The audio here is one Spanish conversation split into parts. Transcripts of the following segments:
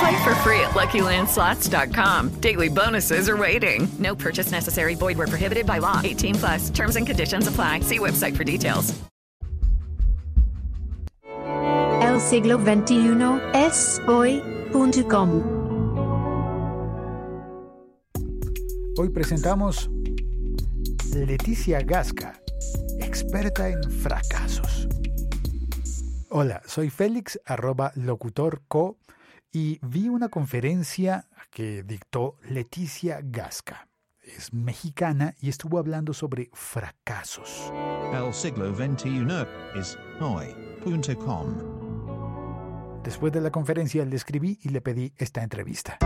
Play for free at LuckyLandSlots.com. Daily bonuses are waiting. No purchase necessary. Void were prohibited by law. 18 plus. Terms and conditions apply. See website for details. El siglo XXI es hoy.com. Hoy presentamos Leticia Gasca, experta en fracasos. Hola, soy Félix, arroba locutorco, y vi una conferencia que dictó Leticia Gasca. Es mexicana y estuvo hablando sobre fracasos. El siglo XXI es hoy.com. Después de la conferencia le escribí y le pedí esta entrevista.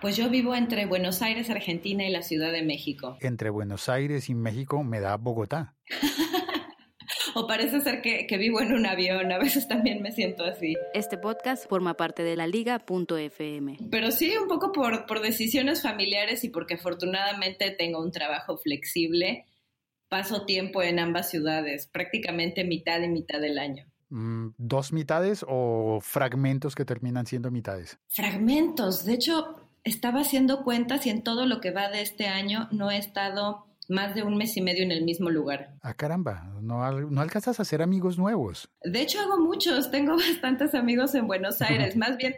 Pues yo vivo entre Buenos Aires, Argentina y la Ciudad de México. Entre Buenos Aires y México me da Bogotá. o parece ser que, que, vivo en un avión, a veces también me siento así. Este podcast forma parte de la liga.fm. Pero sí, un poco por, por decisiones familiares y porque afortunadamente tengo un trabajo flexible, paso tiempo en ambas ciudades, prácticamente mitad y mitad del año. ¿Dos mitades o fragmentos que terminan siendo mitades? Fragmentos, de hecho, estaba haciendo cuentas y en todo lo que va de este año no he estado más de un mes y medio en el mismo lugar. Ah, caramba, no, no alcanzas a hacer amigos nuevos. De hecho, hago muchos, tengo bastantes amigos en Buenos Aires. Más bien,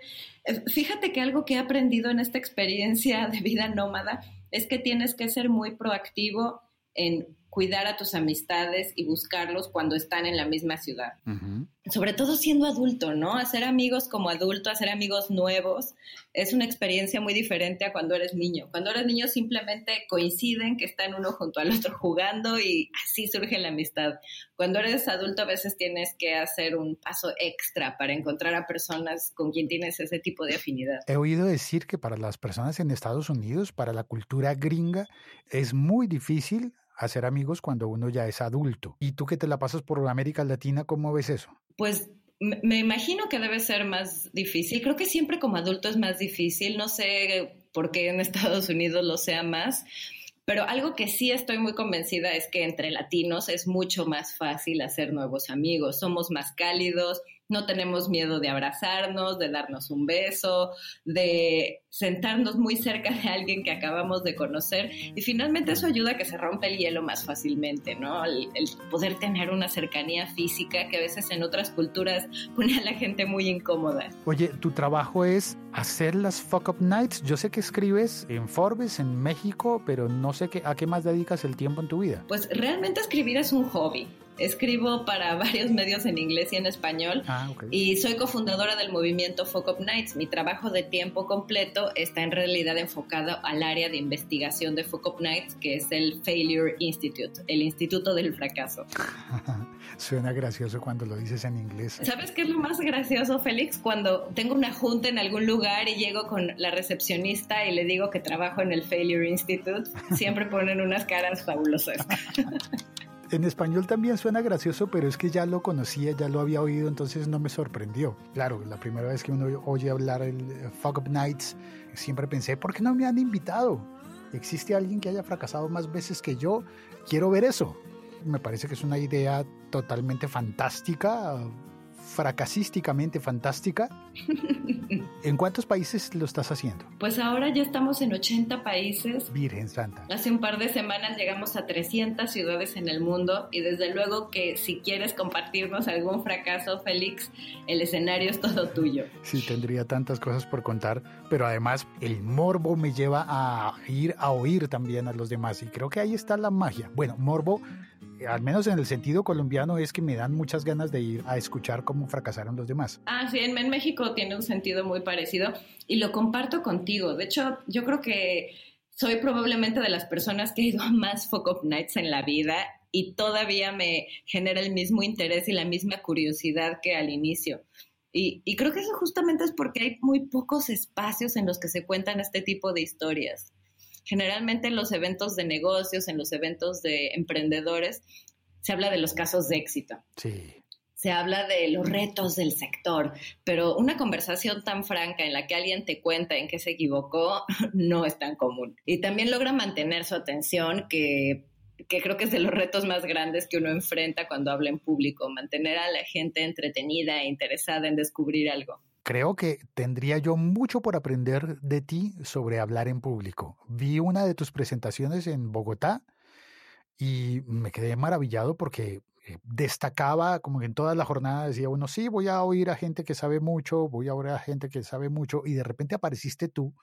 fíjate que algo que he aprendido en esta experiencia de vida nómada es que tienes que ser muy proactivo en cuidar a tus amistades y buscarlos cuando están en la misma ciudad. Uh -huh. Sobre todo siendo adulto, ¿no? Hacer amigos como adulto, hacer amigos nuevos, es una experiencia muy diferente a cuando eres niño. Cuando eres niño simplemente coinciden que están uno junto al otro jugando y así surge la amistad. Cuando eres adulto a veces tienes que hacer un paso extra para encontrar a personas con quien tienes ese tipo de afinidad. He oído decir que para las personas en Estados Unidos, para la cultura gringa, es muy difícil hacer amigos cuando uno ya es adulto. ¿Y tú que te la pasas por América Latina, cómo ves eso? Pues me imagino que debe ser más difícil. Creo que siempre como adulto es más difícil. No sé por qué en Estados Unidos lo sea más. Pero algo que sí estoy muy convencida es que entre latinos es mucho más fácil hacer nuevos amigos. Somos más cálidos, no tenemos miedo de abrazarnos, de darnos un beso, de sentarnos muy cerca de alguien que acabamos de conocer y finalmente eso ayuda a que se rompa el hielo más fácilmente, ¿no? El, el, poder tener una cercanía física que a veces en otras culturas pone a la gente muy incómoda. Oye, tu trabajo es hacer las fuck up nights. Yo sé que escribes en Forbes, en México, pero no sé qué, a qué más dedicas el tiempo en tu vida. Pues realmente escribir es un hobby. Escribo para varios medios en inglés y en español ah, okay. y soy cofundadora del movimiento Fuck Up Nights. Mi trabajo de tiempo completo está en realidad enfocado al área de investigación de Fuck Up Nights, que es el Failure Institute, el Instituto del Fracaso. Suena gracioso cuando lo dices en inglés. ¿Sabes qué es lo más gracioso, Félix? Cuando tengo una junta en algún lugar y llego con la recepcionista y le digo que trabajo en el Failure Institute, siempre ponen unas caras fabulosas. En español también suena gracioso, pero es que ya lo conocía, ya lo había oído, entonces no me sorprendió. Claro, la primera vez que uno oye hablar el Fuck Up Nights, siempre pensé, ¿por qué no me han invitado? ¿Existe alguien que haya fracasado más veces que yo? Quiero ver eso. Me parece que es una idea totalmente fantástica, fracasísticamente fantástica. ¿En cuántos países lo estás haciendo? Pues ahora ya estamos en 80 países. Virgen Santa. Hace un par de semanas llegamos a 300 ciudades en el mundo y desde luego que si quieres compartirnos algún fracaso, Félix, el escenario es todo tuyo. Sí, tendría tantas cosas por contar, pero además el morbo me lleva a ir a oír también a los demás y creo que ahí está la magia. Bueno, morbo al menos en el sentido colombiano, es que me dan muchas ganas de ir a escuchar cómo fracasaron los demás. Ah, sí, en, México tiene un sentido muy parecido y lo comparto contigo. De hecho, yo creo que soy probablemente de las personas que he ido a más Folk Nights en la vida y todavía me genera el mismo interés y la misma curiosidad que al inicio. Y, creo que eso justamente es porque hay muy pocos espacios en los que se cuentan este tipo de historias. Generalmente en los eventos de negocios, en los eventos de emprendedores, se habla de los casos de éxito. Sí. Se habla de los retos del sector, pero una conversación tan franca en la que alguien te cuenta en qué se equivocó no es tan común. Y también logra mantener su atención, que que creo que es de los retos más grandes que uno enfrenta cuando habla en público, mantener a la gente entretenida e interesada en descubrir algo. Creo que tendría yo mucho por aprender de ti sobre hablar en público. Vi una de tus presentaciones en Bogotá y me quedé maravillado porque eh, destacaba como que en toda la jornada decía uno, sí, voy a oír a gente que sabe mucho, voy a oír a gente que sabe mucho y de repente apareciste tú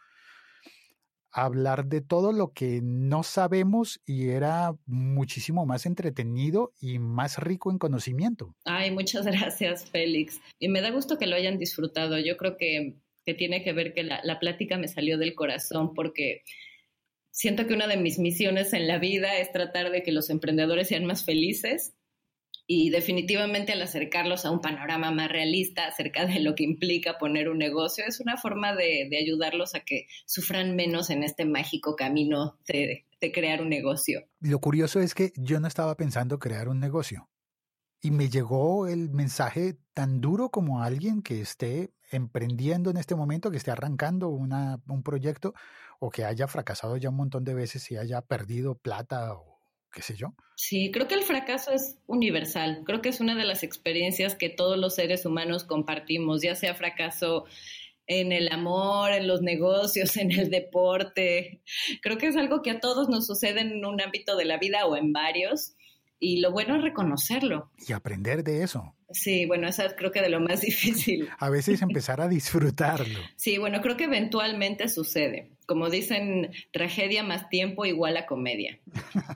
hablar de todo lo que no sabemos y era muchísimo más entretenido y más rico en conocimiento. Ay, muchas gracias, Félix. Y me da gusto que lo hayan disfrutado. Yo creo que, que tiene que ver que la, la plática me salió del corazón porque siento que una de mis misiones en la vida es tratar de que los emprendedores sean más felices y definitivamente al acercarlos a un panorama más realista acerca de lo que implica poner un negocio, es una forma de, ayudarlos a que sufran menos en este mágico camino de, crear un negocio. Lo curioso es que yo no estaba pensando crear un negocio. Y me llegó el mensaje tan duro como alguien que esté emprendiendo en este momento, que esté arrancando una, un proyecto o que haya fracasado ya un montón de veces y haya perdido plata o qué sé yo. Sí, creo que el fracaso es universal. Creo que es una de las experiencias que todos los seres humanos compartimos, ya sea fracaso en el amor, en los negocios, en el deporte. Creo que es algo que a todos nos sucede en un ámbito de la vida o en varios. Y lo bueno es reconocerlo. Y aprender de eso. Sí, bueno, eso es creo que de lo más difícil. A veces empezar a disfrutarlo. Sí, bueno, creo que eventualmente sucede. Como dicen, tragedia más tiempo igual a comedia.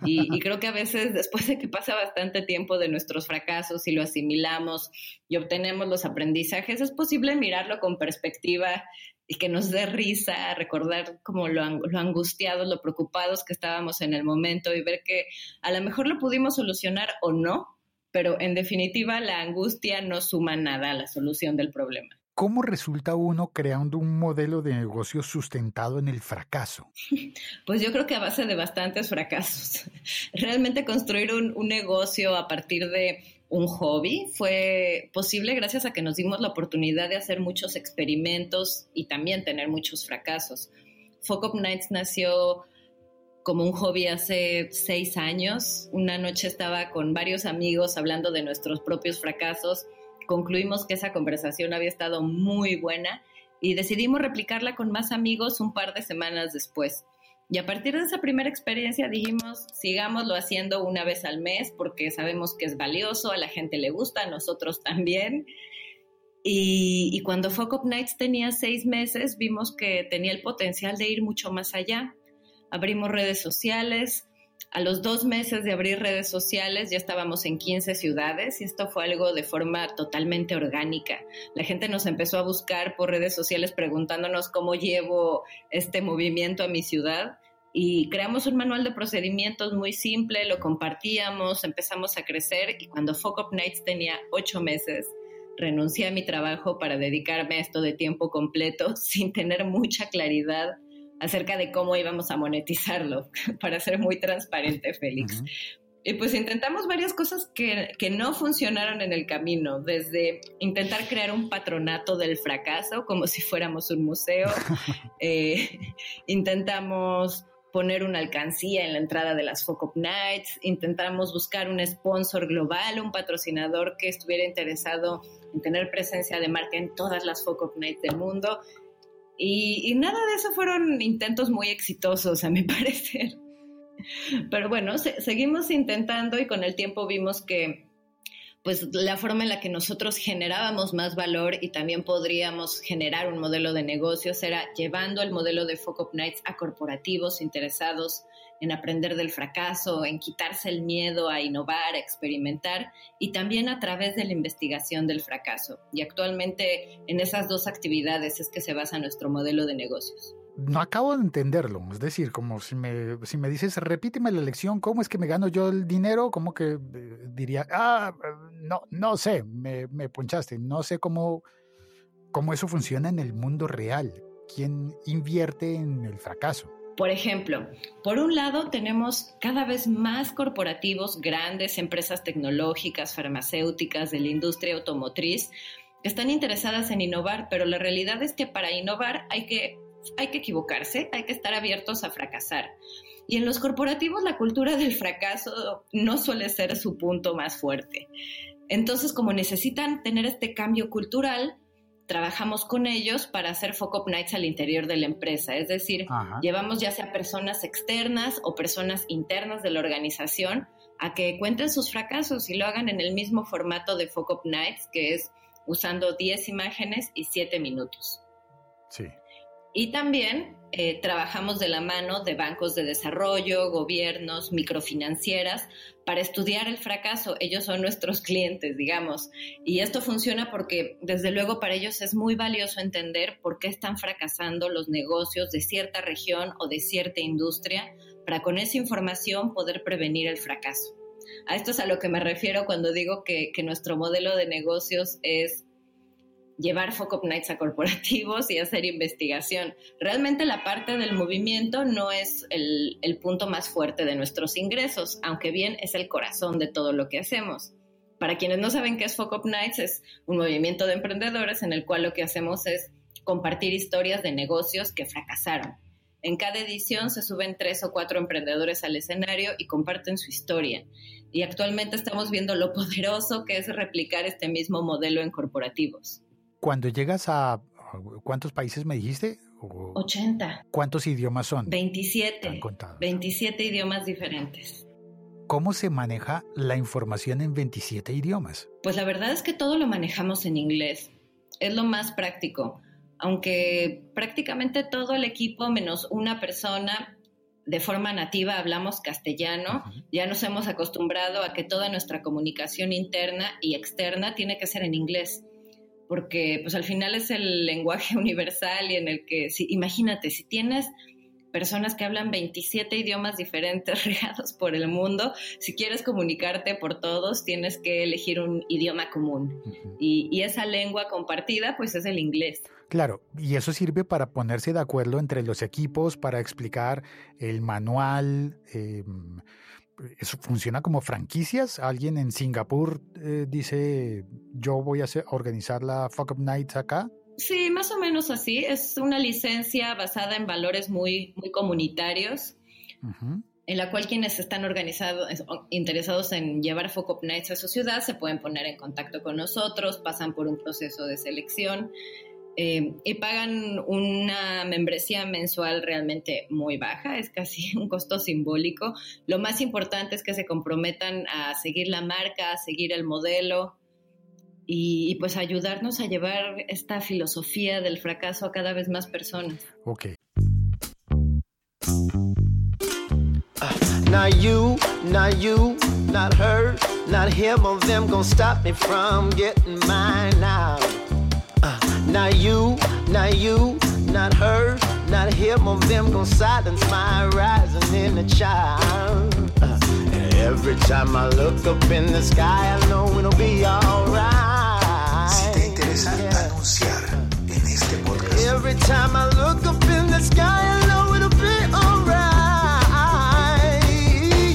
Y, y, creo que a veces, después de que pasa bastante tiempo de nuestros fracasos y lo asimilamos y obtenemos los aprendizajes, es posible mirarlo con perspectiva y que nos dé risa, recordar como lo, lo angustiados, lo preocupados que estábamos en el momento y ver que a lo mejor lo pudimos solucionar o no, pero en definitiva la angustia no suma nada a la solución del problema. ¿Cómo resulta uno creando un modelo de negocio sustentado en el fracaso? Pues yo creo que a base de bastantes fracasos. Realmente construir un, un negocio a partir de un hobby. Fue posible gracias a que nos dimos la oportunidad de hacer muchos experimentos y también tener muchos fracasos. Folk Nights nació como un hobby hace seis años. Una noche estaba con varios amigos hablando de nuestros propios fracasos. Concluimos que esa conversación había estado muy buena y decidimos replicarla con más amigos un par de semanas después. Y a partir de esa primera experiencia dijimos, sigámoslo haciendo una vez al mes porque sabemos que es valioso, a la gente le gusta, a nosotros también. Y, cuando Folk Up Nights tenía seis meses, vimos que tenía el potencial de ir mucho más allá. Abrimos redes sociales. A los dos meses de abrir redes sociales ya estábamos en 15 ciudades y esto fue algo de forma totalmente orgánica. La gente nos empezó a buscar por redes sociales preguntándonos cómo llevo este movimiento a mi ciudad y creamos un manual de procedimientos muy simple, lo compartíamos, empezamos a crecer y cuando Folk Up Nights tenía ocho meses, renuncié a mi trabajo para dedicarme a esto de tiempo completo sin tener mucha claridad acerca de cómo íbamos a monetizarlo, para ser muy transparente, Félix. Y pues intentamos varias cosas que, que, no funcionaron en el camino, desde intentar crear un patronato del fracaso, como si fuéramos un museo, eh, intentamos poner una alcancía en la entrada de las Focop Nights, intentamos buscar un sponsor global, un patrocinador que estuviera interesado en tener presencia de marca en todas las Focop Nights del mundo. Y, nada de eso fueron intentos muy exitosos, a mi parecer. Pero bueno, se, seguimos intentando y con el tiempo vimos que pues la forma en la que nosotros generábamos más valor y también podríamos generar un modelo de negocios era llevando el modelo de Focus Nights a corporativos interesados en aprender del fracaso, en quitarse el miedo a innovar, a experimentar y también a través de la investigación del fracaso. Y actualmente en esas dos actividades es que se basa nuestro modelo de negocios no acabo de entenderlo. Es decir, como si me, si me dices, repíteme la lección, ¿cómo es que me gano yo el dinero? Como que eh, diría, ah, no, no sé, me, me ponchaste, no sé cómo, cómo eso funciona en el mundo real. ¿Quién invierte en el fracaso? Por ejemplo, por un lado tenemos cada vez más corporativos, grandes empresas tecnológicas, farmacéuticas, de la industria automotriz, que están interesadas en innovar, pero la realidad es que para innovar hay que hay que equivocarse, hay que estar abiertos a fracasar. Y en los corporativos la cultura del fracaso no suele ser su punto más fuerte. Entonces, como necesitan tener este cambio cultural, trabajamos con ellos para hacer Focus Nights al interior de la empresa. Es decir, llevamos ya sea personas externas o personas internas de la organización a que cuenten sus fracasos y lo hagan en el mismo formato de Focus Nights, que es usando 10 imágenes y 7 minutos. Sí. Y también eh, trabajamos de la mano de bancos de desarrollo, gobiernos, microfinancieras, para estudiar el fracaso. Ellos son nuestros clientes, digamos. Y esto funciona porque, desde luego, para ellos es muy valioso entender por qué están fracasando los negocios de cierta región o de cierta industria, para con esa información poder prevenir el fracaso. A esto es a lo que me refiero cuando digo que, que nuestro modelo de negocios es llevar Focus Nights a corporativos y hacer investigación. Realmente la parte del movimiento no es el, el, punto más fuerte de nuestros ingresos, aunque bien es el corazón de todo lo que hacemos. Para quienes no saben qué es Focus Nights, es un movimiento de emprendedores en el cual lo que hacemos es compartir historias de negocios que fracasaron. En cada edición se suben tres o cuatro emprendedores al escenario y comparten su historia. Y actualmente estamos viendo lo poderoso que es replicar este mismo modelo en corporativos. Cuando llegas a, ¿cuántos países me dijiste? 80. ¿Cuántos idiomas son? 27. 27 idiomas diferentes. ¿Cómo se maneja la información en 27 idiomas? Pues la verdad es que todo lo manejamos en inglés. Es lo más práctico. Aunque prácticamente todo el equipo, menos una persona, de forma nativa hablamos castellano, ya nos hemos acostumbrado a que toda nuestra comunicación interna y externa tiene que ser en inglés porque pues al final es el lenguaje universal y en el que, si, imagínate, si tienes personas que hablan 27 idiomas diferentes regados por el mundo, si quieres comunicarte por todos, tienes que elegir un idioma común. y, y, esa lengua compartida, pues es el inglés. Claro, y eso sirve para ponerse de acuerdo entre los equipos, para explicar el manual. Eh, ¿Eso funciona como franquicias? ¿Alguien en Singapur eh, dice, yo voy a organizar la Fuck Up Nights acá? Sí, más o menos así. Es una licencia basada en valores muy, muy comunitarios, en la cual quienes están organizados, interesados en llevar Fuck Up Nights a su ciudad se pueden poner en contacto con nosotros, pasan por un proceso de selección eh, y pagan una membresía mensual realmente muy baja, es casi un costo simbólico. Lo más importante es que se comprometan a seguir la marca, a seguir el modelo y, y pues ayudarnos a llevar esta filosofía del fracaso a cada vez más personas. Ok. Now you, not you, not her, not him of them gonna stop me from getting mine now. Not you, not you, not her, not him of them gonna silence my rising in the child. Uh, every time I look up in the sky, I know it'll be alright. Si te interesa yeah. anunciar en este podcast. Every time I look up in the sky, I know it'll be alright.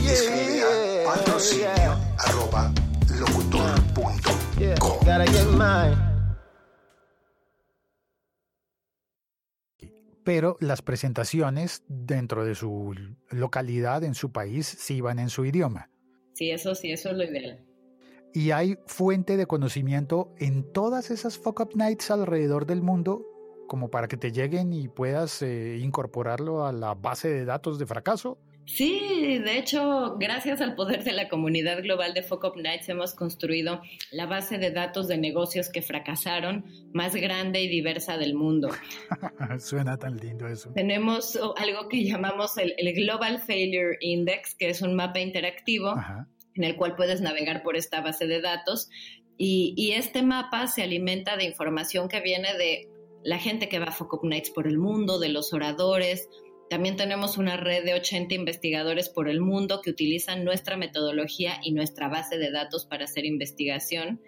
Yeah, patrocinio yeah. arroba locutor.com. Yeah, gotta get mine. Pero las presentaciones dentro de su localidad, en su país, sí iban en su idioma. Sí, eso sí, eso es lo ideal. Y hay fuente de conocimiento en todas esas Fuck Up Nights alrededor del mundo como para que te lleguen y puedas eh, incorporarlo a la base de datos de fracaso. Sí, de hecho, gracias al poder de la comunidad global de Fuck Up Nights hemos construido la base de datos de negocios que fracasaron más grande y diversa del mundo. Suena tan lindo eso. Tenemos algo que llamamos el, el Global Failure Index, que es un mapa interactivo en el cual puedes navegar por esta base de datos. Y, y, este mapa se alimenta de información que viene de la gente que va a Fuck Up Nights por el mundo, de los oradores, también tenemos una red de 80 investigadores por el mundo que utilizan nuestra metodología y nuestra base de datos para hacer investigación.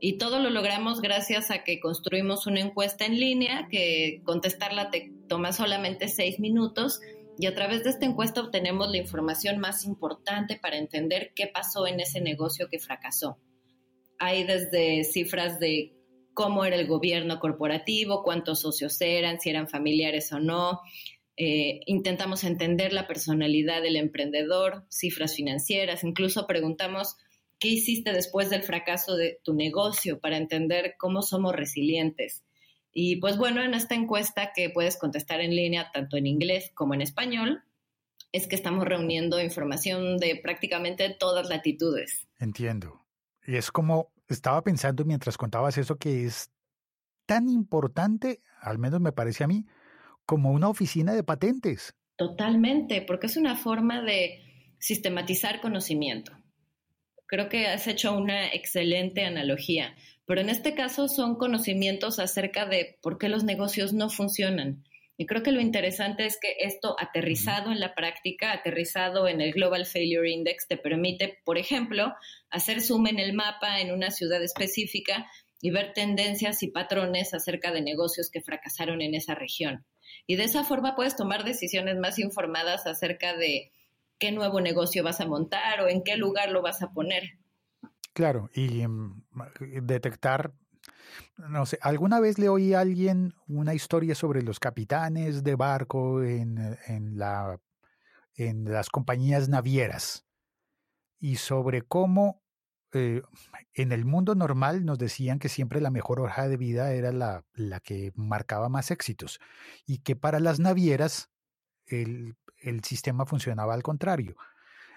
Y todo lo logramos gracias a que construimos una encuesta en línea que contestarla te toma solamente seis minutos y a través de esta encuesta obtenemos la información más importante para entender qué pasó en ese negocio que fracasó. Hay desde cifras de cómo era el gobierno corporativo, cuántos socios eran, si eran familiares o no, eh, intentamos entender la personalidad del emprendedor, cifras financieras, incluso preguntamos qué hiciste después del fracaso de tu negocio para entender cómo somos resilientes. Y pues bueno, en esta encuesta que puedes contestar en línea tanto en inglés como en español, es que estamos reuniendo información de prácticamente todas latitudes. Entiendo. Y es como estaba pensando mientras contabas eso que es tan importante, al menos me parece a mí, como una oficina de patentes. Totalmente, porque es una forma de sistematizar conocimiento. Creo que has hecho una excelente analogía, pero en este caso son conocimientos acerca de por qué los negocios no funcionan. Y creo que lo interesante es que esto aterrizado en la práctica, aterrizado en el Global Failure Index, te permite, por ejemplo, hacer zoom en el mapa en una ciudad específica y ver tendencias y patrones acerca de negocios que fracasaron en esa región. Y de esa forma puedes tomar decisiones más informadas acerca de qué nuevo negocio vas a montar o en qué lugar lo vas a poner. Claro, y mm, detectar, no sé, alguna vez le oí a alguien una historia sobre los capitanes de barco en, en, la, en las compañías navieras y sobre cómo eh, en el mundo normal nos decían que siempre la mejor hoja de vida era la, la que marcaba más éxitos y que para las navieras el, el, sistema funcionaba al contrario.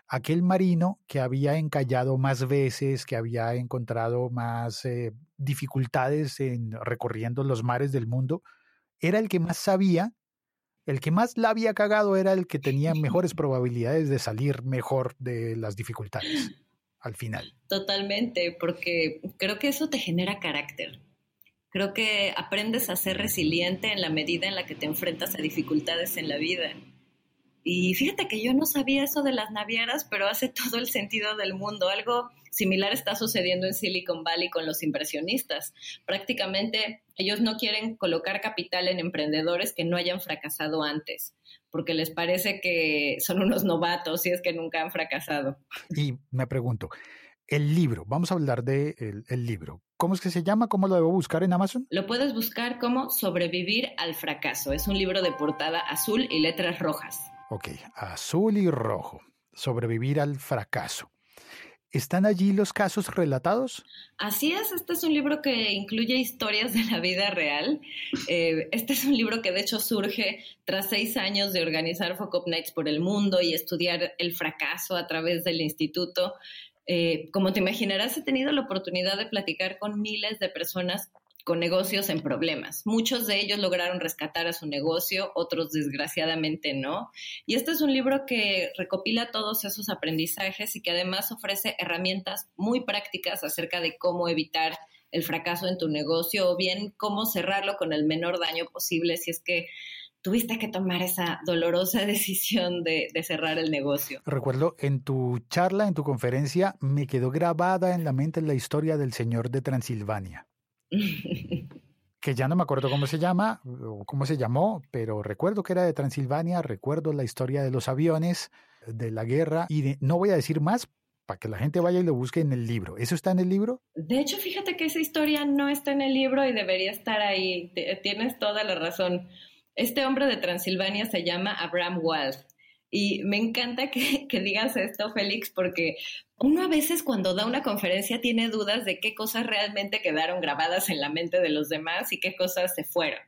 Aquel marino que había encallado más veces, que había encontrado más eh, dificultades en recorriendo los mares del mundo, era el que más sabía, el que más la había cagado era el que tenía mejores probabilidades de salir mejor de las dificultades al final. Totalmente, porque creo que eso te genera carácter. Creo que aprendes a ser resiliente en la medida en la que te enfrentas a dificultades en la vida. Y fíjate que yo no sabía eso de las navieras, pero hace todo el sentido del mundo. Algo similar está sucediendo en Silicon Valley con los impresionistas. Prácticamente ellos no quieren colocar capital en emprendedores que no hayan fracasado antes porque les parece que son unos novatos y es que nunca han fracasado. Y me pregunto, el libro, vamos a hablar de el, libro. ¿Cómo es que se llama? ¿Cómo lo debo buscar en Amazon? Lo puedes buscar como Sobrevivir al fracaso. Es un libro de portada azul y letras rojas. Ok, azul y rojo. Sobrevivir al fracaso. ¿Están allí los casos relatados? Así es, este es un libro que incluye historias de la vida real. Eh, este es un libro que de hecho surge tras seis años de organizar Focus Nights por el mundo y estudiar el fracaso a través del instituto. Eh, como te imaginarás, he tenido la oportunidad de platicar con miles de personas con negocios en problemas. Muchos de ellos lograron rescatar a su negocio, otros desgraciadamente no. Y este es un libro que recopila todos esos aprendizajes y que además ofrece herramientas muy prácticas acerca de cómo evitar el fracaso en tu negocio o bien cómo cerrarlo con el menor daño posible si es que tuviste que tomar esa dolorosa decisión de, de, cerrar el negocio. Recuerdo en tu charla, en tu conferencia, me quedó grabada en la mente la historia del señor de Transilvania. que ya no me acuerdo cómo se llama o cómo se llamó, pero recuerdo que era de Transilvania, recuerdo la historia de los aviones, de la guerra, y no voy a decir más para que la gente vaya y lo busque en el libro. ¿Eso está en el libro? De hecho, fíjate que esa historia no está en el libro y debería estar ahí. Tienes toda la razón. Este hombre de Transilvania se llama Abraham Wald. Y me encanta que, que, digas esto, Félix, porque uno a veces cuando da una conferencia tiene dudas de qué cosas realmente quedaron grabadas en la mente de los demás y qué cosas se fueron.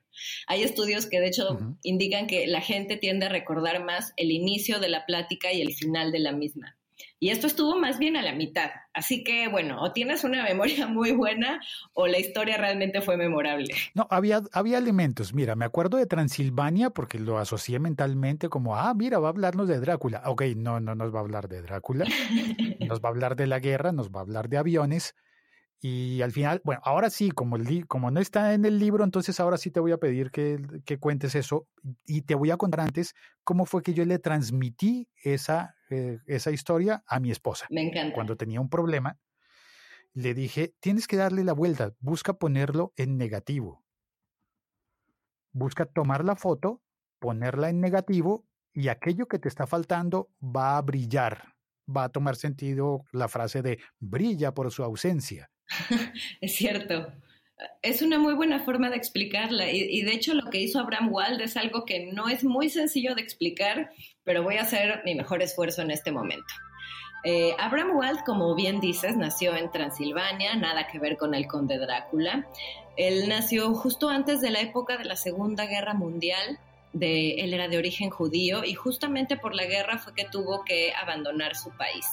Hay estudios que de hecho uh -huh. indican que la gente tiende a recordar más el inicio de la plática y el final de la misma. Y esto estuvo más bien a la mitad. Así que, bueno, o tienes una memoria muy buena o la historia realmente fue memorable. No, había, había elementos. Mira, me acuerdo de Transilvania porque lo asocié mentalmente como, ah, mira, va a hablarnos de Drácula. Ok, no, no nos va a hablar de Drácula. nos va a hablar de la guerra, nos va a hablar de aviones. Y al final, bueno, ahora sí, como, el, como no está en el libro, entonces ahora sí te voy a pedir que, que cuentes eso y te voy a contar antes cómo fue que yo le transmití esa, eh, esa historia a mi esposa. Me encanta. Cuando tenía un problema, le dije, tienes que darle la vuelta, busca ponerlo en negativo. Busca tomar la foto, ponerla en negativo y aquello que te está faltando va a brillar. Va a tomar sentido la frase de brilla por su ausencia. es cierto. Es una muy buena forma de explicarla y, y, de hecho lo que hizo Abraham Wald es algo que no es muy sencillo de explicar, pero voy a hacer mi mejor esfuerzo en este momento. Eh, Abraham Wald, como bien dices, nació en Transilvania, nada que ver con el conde Drácula. Él nació justo antes de la época de la Segunda Guerra Mundial. De, él era de origen judío y justamente por la guerra fue que tuvo que abandonar su país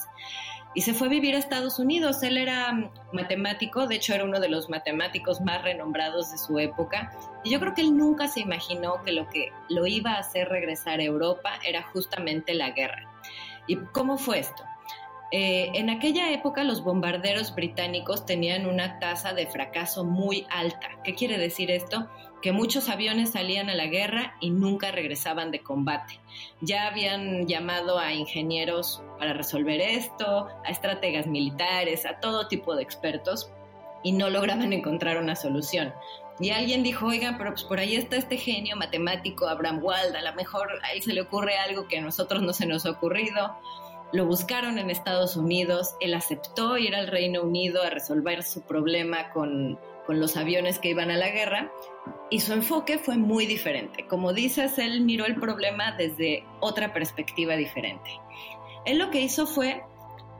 y se fue a vivir a Estados Unidos. Él era matemático, de hecho era uno de los matemáticos más renombrados de su época, y yo creo que él nunca se imaginó que lo que lo iba a hacer regresar a Europa era justamente la guerra. ¿Y cómo fue esto? Eh, en aquella época los bombarderos británicos tenían una tasa de fracaso muy alta. ¿Qué quiere decir esto? Que muchos aviones salían a la guerra y nunca regresaban de combate. Ya habían llamado a ingenieros para resolver esto, a estrategas militares, a todo tipo de expertos y no lograban encontrar una solución. Y alguien dijo, oigan, pero pues por ahí está este genio matemático, Abraham Wald, a lo mejor a él se le ocurre algo que a nosotros no se nos ha ocurrido. Lo buscaron en Estados Unidos, él aceptó ir al Reino Unido a resolver su problema con, con, los aviones que iban a la guerra y su enfoque fue muy diferente. Como dices, él miró el problema desde otra perspectiva diferente. Él lo que hizo fue,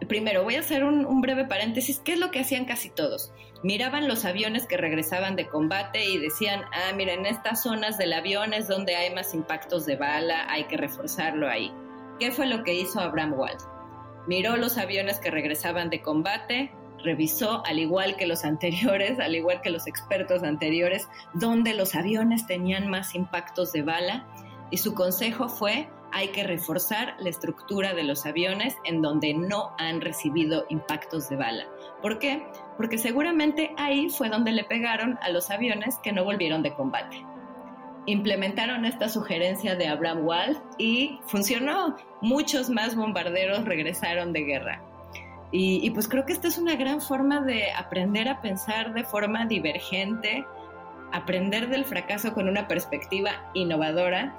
primero voy a hacer un, breve paréntesis, ¿qué es lo que hacían casi todos? Miraban los aviones que regresaban de combate y decían, ah, mira, en estas zonas del avión es donde hay más impactos de bala, hay que reforzarlo ahí. ¿Qué fue lo que hizo Abraham Wald? Miró los aviones que regresaban de combate, revisó, al igual que los anteriores, al igual que los expertos anteriores, dónde los aviones tenían más impactos de bala y su consejo fue hay que reforzar la estructura de los aviones en donde no han recibido impactos de bala. ¿Por qué? Porque seguramente ahí fue donde le pegaron a los aviones que no volvieron de combate implementaron esta sugerencia de Abraham Wald y funcionó. Muchos más bombarderos regresaron de guerra. Y, pues creo que esta es una gran forma de aprender a pensar de forma divergente, aprender del fracaso con una perspectiva innovadora.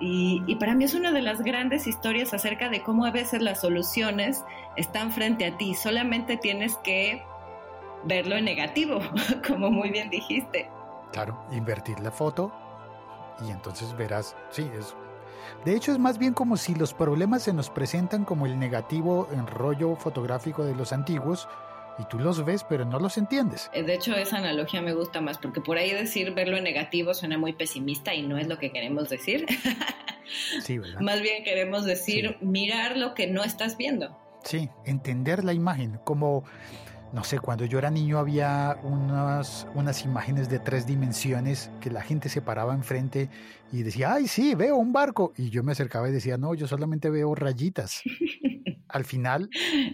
Y, y para mí es una de las grandes historias acerca de cómo a veces las soluciones están frente a ti. Solamente tienes que verlo en negativo, como muy bien dijiste. Claro, invertir la foto y entonces verás, sí, es... De hecho es más bien como si los problemas se nos presentan como el negativo en rollo fotográfico de los antiguos y tú los ves pero no los entiendes. De hecho esa analogía me gusta más porque por ahí decir verlo en negativo suena muy pesimista y no es lo que queremos decir. Sí, ¿verdad? Más bien queremos decir sí. mirar lo que no estás viendo. Sí, entender la imagen como no sé, cuando yo era niño había unas, unas imágenes de tres dimensiones que la gente se paraba enfrente y decía, ay, sí, veo un barco. Y yo me acercaba y decía, no, yo solamente veo rayitas. Al final...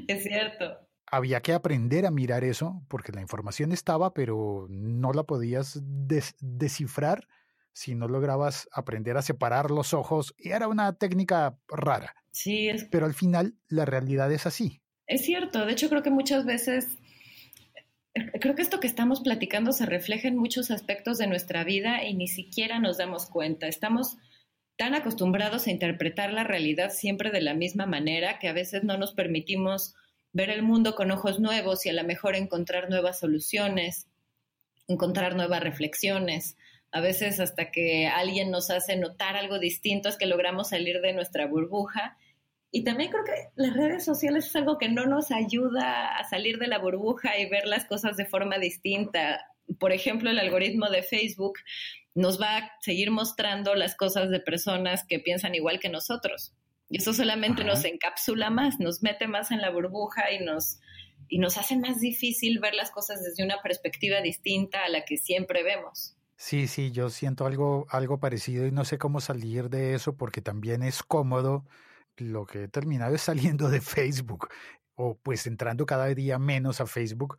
Es cierto. Había que aprender a mirar eso porque la información estaba, pero no la podías des descifrar si no lograbas aprender a separar los ojos. Y era una técnica rara. Sí, es... Pero al final la realidad es así. Es cierto, de hecho creo que muchas veces creo que esto que estamos platicando se refleja en muchos aspectos de nuestra vida y ni siquiera nos damos cuenta. Estamos tan acostumbrados a interpretar la realidad siempre de la misma manera que a veces no nos permitimos ver el mundo con ojos nuevos y a lo mejor encontrar nuevas soluciones, encontrar nuevas reflexiones. A veces hasta que alguien nos hace notar algo distinto es que logramos salir de nuestra burbuja. Y también creo que las redes sociales es algo que no nos ayuda a salir de la burbuja y ver las cosas de forma distinta. Por ejemplo, el algoritmo de Facebook nos va a seguir mostrando las cosas de personas que piensan igual que nosotros. Y eso solamente nos encapsula más, nos mete más en la burbuja y nos, y nos hace más difícil ver las cosas desde una perspectiva distinta a la que siempre vemos. Sí, sí, yo siento algo, algo parecido y no sé cómo salir de eso porque también es cómodo. Lo que he terminado es saliendo de Facebook o pues entrando cada día menos a Facebook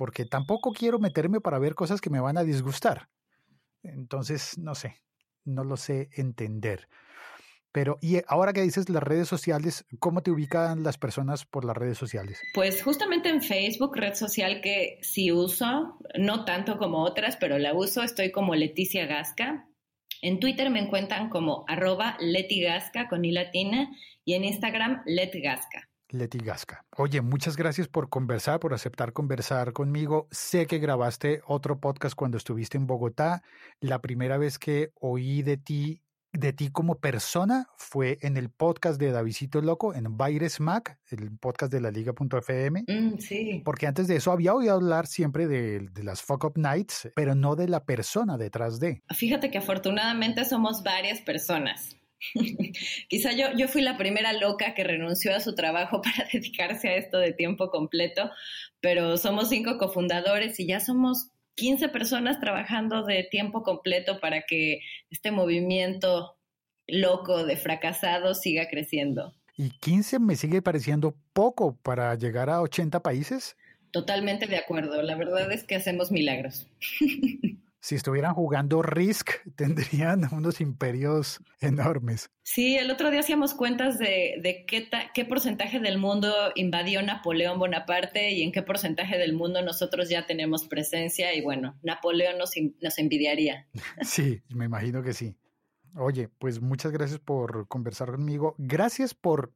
porque tampoco quiero meterme para ver cosas que me van a disgustar. Entonces, no sé, no lo sé entender. Pero, y ahora que dices las redes sociales, ¿cómo te ubican las personas por las redes sociales? Pues justamente en Facebook, red social que sí uso, no tanto como otras, pero la uso, estoy como Leticia Gasca. En Twitter me encuentran como arroba letigasca con i latina y en Instagram letgasca. Leti Gasca. Oye, muchas gracias por conversar, por aceptar conversar conmigo. Sé que grabaste otro podcast cuando estuviste en Bogotá. La primera vez que oí de ti de ti como persona fue en el podcast de Davidito Loco, en Baires Mac, el podcast de la Liga.fm. Mm, sí. Porque antes de eso había oído hablar siempre de, de, las Fuck Up Nights, pero no de la persona detrás de. Fíjate que afortunadamente somos varias personas. Quizá yo, yo fui la primera loca que renunció a su trabajo para dedicarse a esto de tiempo completo, pero somos cinco cofundadores y ya somos 15 personas trabajando de tiempo completo para que este movimiento loco de fracasados siga creciendo. ¿Y 15 me sigue pareciendo poco para llegar a 80 países? Totalmente de acuerdo. La verdad es que hacemos milagros. si estuvieran jugando Risk, tendrían unos imperios enormes. Sí, el otro día hacíamos cuentas de, de qué, qué porcentaje del mundo invadió Napoleón Bonaparte y en qué porcentaje del mundo nosotros ya tenemos presencia y bueno, Napoleón nos, nos envidiaría. Sí, me imagino que sí. Oye, pues muchas gracias por conversar conmigo. Gracias por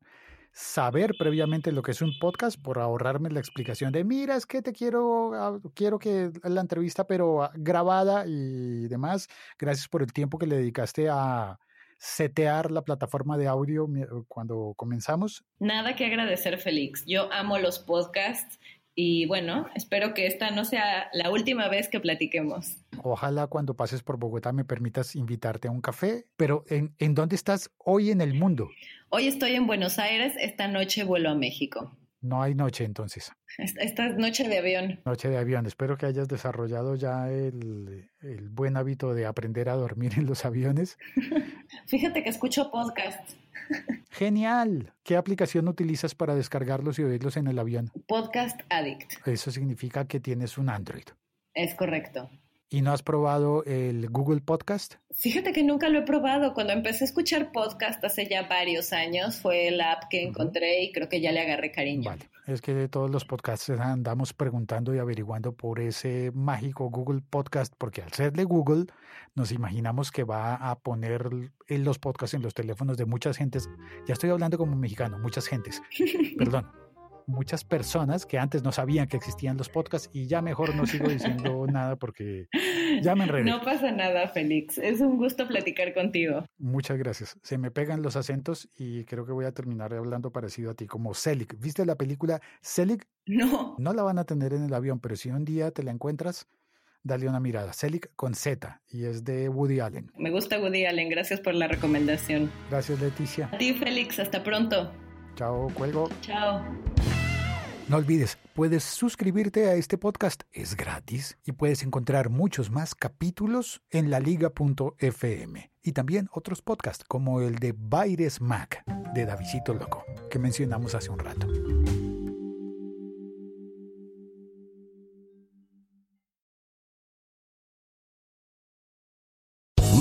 saber previamente lo que es un podcast por ahorrarme la explicación de, mira, es que te quiero, ah, quiero que la entrevista, pero ah, grabada y demás. Gracias por el tiempo que le dedicaste a setear la plataforma de audio cuando comenzamos. Nada que agradecer, Félix. Yo amo los podcasts y bueno, espero que esta no sea la última vez que platiquemos. Ojalá cuando pases por Bogotá me permitas invitarte a un café, pero ¿en, ¿en dónde estás hoy en el mundo? Hoy estoy en Buenos Aires, esta noche vuelo a México. No hay noche entonces. Esta es noche de avión. Noche de avión. Espero que hayas desarrollado ya el, el buen hábito de aprender a dormir en los aviones. Fíjate que escucho podcasts. Genial. ¿Qué aplicación utilizas para descargarlos y oírlos en el avión? Podcast Addict. Eso significa que tienes un Android. Es correcto. ¿Y no has probado el Google Podcast? Fíjate que nunca lo he probado. Cuando empecé a escuchar podcast hace ya varios años, fue la app que encontré y creo que ya le agarré cariño. Vale, es que de todos los podcasts andamos preguntando y averiguando por ese mágico Google Podcast, porque al ser de Google nos imaginamos que va a poner los podcasts en los teléfonos de muchas gentes. Ya estoy hablando como mexicano, muchas gentes. Perdón muchas personas que antes no sabían que existían los podcasts y ya mejor no sigo diciendo nada porque ya me enredé. No pasa nada, Félix. Es un gusto platicar contigo. Muchas gracias. Se me pegan los acentos y creo que voy a terminar hablando parecido a ti, como Selig. ¿Viste la película Selig? No. No la van a tener en el avión, pero si un día te la encuentras, dale una mirada. Selig con Z y es de Woody Allen. Me gusta Woody Allen. Gracias por la recomendación. Gracias, Leticia. A ti, Félix. Hasta pronto. Chao, cuelgo. Chao. No olvides, puedes suscribirte a este podcast, es gratis y puedes encontrar muchos más capítulos en laliga.fm y también otros podcasts como el de Baires Mac de Davidito Loco que mencionamos hace un rato.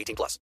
18 plus.